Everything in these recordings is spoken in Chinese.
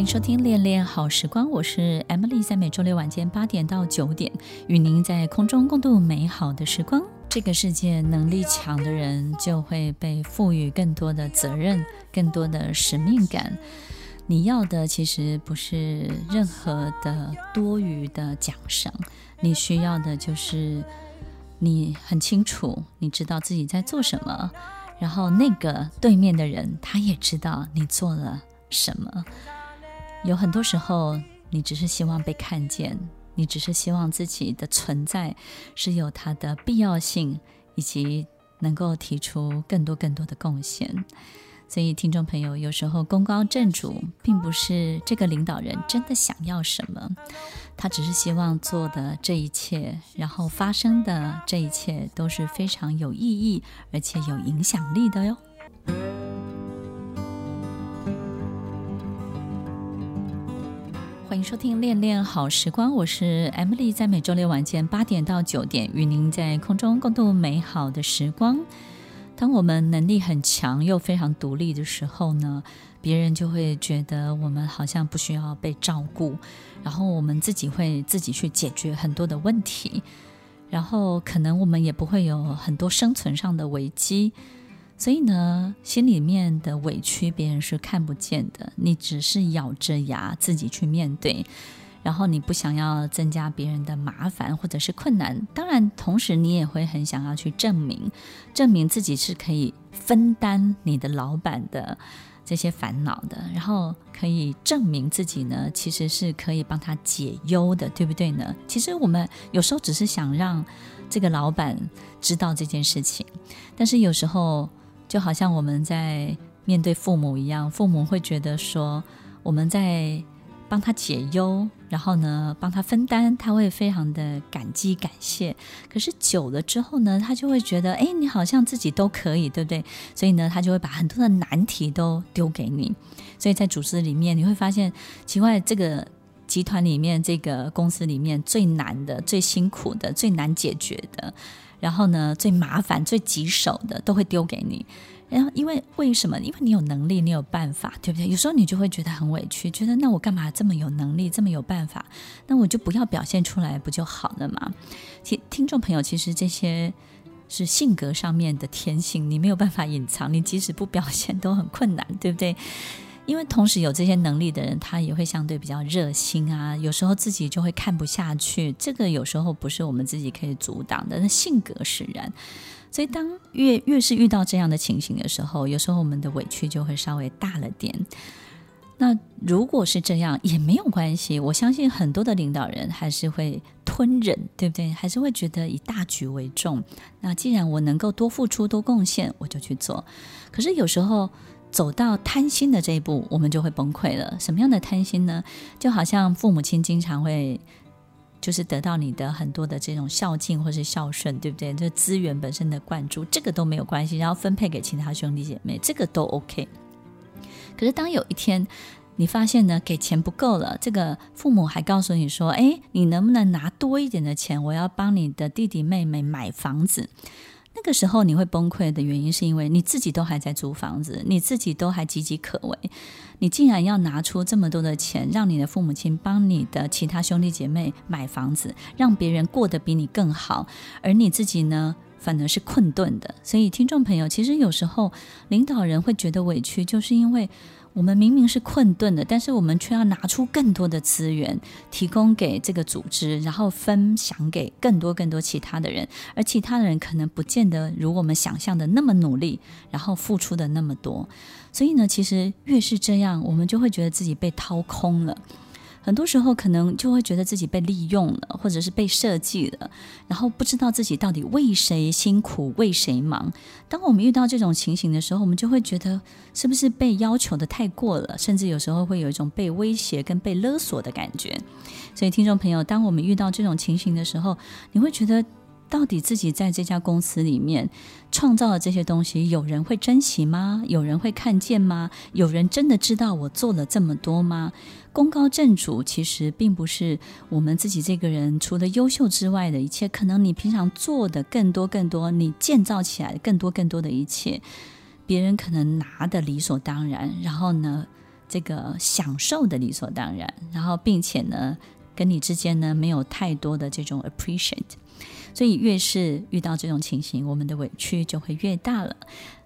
欢迎收听《恋恋好时光》，我是 Emily，在每周六晚间八点到九点，与您在空中共度美好的时光。这个世界能力强的人就会被赋予更多的责任，更多的使命感。你要的其实不是任何的多余的奖赏，你需要的就是你很清楚，你知道自己在做什么，然后那个对面的人他也知道你做了什么。有很多时候，你只是希望被看见。你只是希望自己的存在是有它的必要性，以及能够提出更多更多的贡献。所以，听众朋友，有时候功高震主，并不是这个领导人真的想要什么，他只是希望做的这一切，然后发生的这一切都是非常有意义，而且有影响力的哟。欢迎收听《恋恋好时光》，我是 Emily，在每周六晚间八点到九点，与您在空中共度美好的时光。当我们能力很强又非常独立的时候呢，别人就会觉得我们好像不需要被照顾，然后我们自己会自己去解决很多的问题，然后可能我们也不会有很多生存上的危机。所以呢，心里面的委屈别人是看不见的，你只是咬着牙自己去面对，然后你不想要增加别人的麻烦或者是困难，当然同时你也会很想要去证明，证明自己是可以分担你的老板的这些烦恼的，然后可以证明自己呢，其实是可以帮他解忧的，对不对呢？其实我们有时候只是想让这个老板知道这件事情，但是有时候。就好像我们在面对父母一样，父母会觉得说我们在帮他解忧，然后呢帮他分担，他会非常的感激感谢。可是久了之后呢，他就会觉得，哎，你好像自己都可以，对不对？所以呢，他就会把很多的难题都丢给你。所以在组织里面，你会发现奇怪，这个集团里面，这个公司里面最难的、最辛苦的、最难解决的。然后呢，最麻烦、最棘手的都会丢给你。然后，因为为什么？因为你有能力，你有办法，对不对？有时候你就会觉得很委屈，觉得那我干嘛这么有能力，这么有办法？那我就不要表现出来，不就好了吗？听听众朋友，其实这些是性格上面的天性，你没有办法隐藏，你即使不表现都很困难，对不对？因为同时有这些能力的人，他也会相对比较热心啊。有时候自己就会看不下去，这个有时候不是我们自己可以阻挡的。那性格使然，所以当越越是遇到这样的情形的时候，有时候我们的委屈就会稍微大了点。那如果是这样也没有关系，我相信很多的领导人还是会吞忍，对不对？还是会觉得以大局为重。那既然我能够多付出、多贡献，我就去做。可是有时候。走到贪心的这一步，我们就会崩溃了。什么样的贪心呢？就好像父母亲经常会，就是得到你的很多的这种孝敬或是孝顺，对不对？这资源本身的灌注，这个都没有关系，然后分配给其他兄弟姐妹，这个都 OK。可是当有一天你发现呢，给钱不够了，这个父母还告诉你说：“哎，你能不能拿多一点的钱？我要帮你的弟弟妹妹买房子。”那个时候你会崩溃的原因，是因为你自己都还在租房子，你自己都还岌岌可危，你竟然要拿出这么多的钱，让你的父母亲帮你的其他兄弟姐妹买房子，让别人过得比你更好，而你自己呢，反而是困顿的。所以，听众朋友，其实有时候领导人会觉得委屈，就是因为。我们明明是困顿的，但是我们却要拿出更多的资源提供给这个组织，然后分享给更多更多其他的人，而其他的人可能不见得如我们想象的那么努力，然后付出的那么多。所以呢，其实越是这样，我们就会觉得自己被掏空了。很多时候可能就会觉得自己被利用了，或者是被设计了，然后不知道自己到底为谁辛苦，为谁忙。当我们遇到这种情形的时候，我们就会觉得是不是被要求的太过了，甚至有时候会有一种被威胁跟被勒索的感觉。所以，听众朋友，当我们遇到这种情形的时候，你会觉得。到底自己在这家公司里面创造的这些东西，有人会珍惜吗？有人会看见吗？有人真的知道我做了这么多吗？功高震主其实并不是我们自己这个人除了优秀之外的一切，可能你平常做的更多更多，你建造起来更多更多的一切，别人可能拿的理所当然，然后呢，这个享受的理所当然，然后并且呢，跟你之间呢没有太多的这种 appreciate，所以越是遇到这种情形，我们的委屈就会越大了。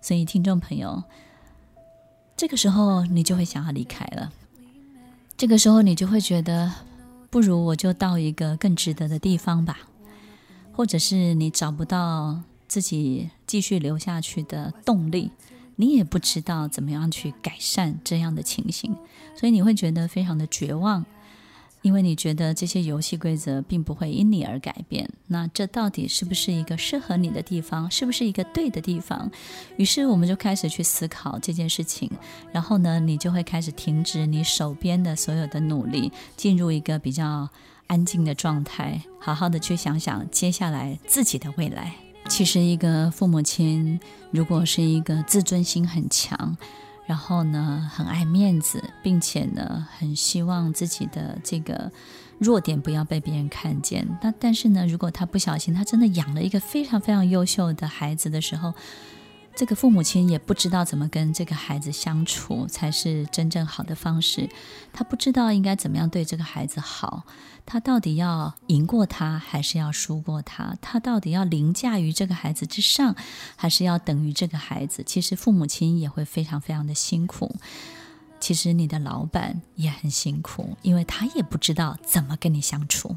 所以听众朋友，这个时候你就会想要离开了，这个时候你就会觉得，不如我就到一个更值得的地方吧，或者是你找不到自己继续留下去的动力。你也不知道怎么样去改善这样的情形，所以你会觉得非常的绝望，因为你觉得这些游戏规则并不会因你而改变。那这到底是不是一个适合你的地方？是不是一个对的地方？于是我们就开始去思考这件事情，然后呢，你就会开始停止你手边的所有的努力，进入一个比较安静的状态，好好的去想想接下来自己的未来。其实，一个父母亲如果是一个自尊心很强，然后呢，很爱面子，并且呢，很希望自己的这个弱点不要被别人看见。那但是呢，如果他不小心，他真的养了一个非常非常优秀的孩子的时候，这个父母亲也不知道怎么跟这个孩子相处才是真正好的方式。他不知道应该怎么样对这个孩子好。他到底要赢过他，还是要输过他？他到底要凌驾于这个孩子之上，还是要等于这个孩子？其实父母亲也会非常非常的辛苦。其实你的老板也很辛苦，因为他也不知道怎么跟你相处。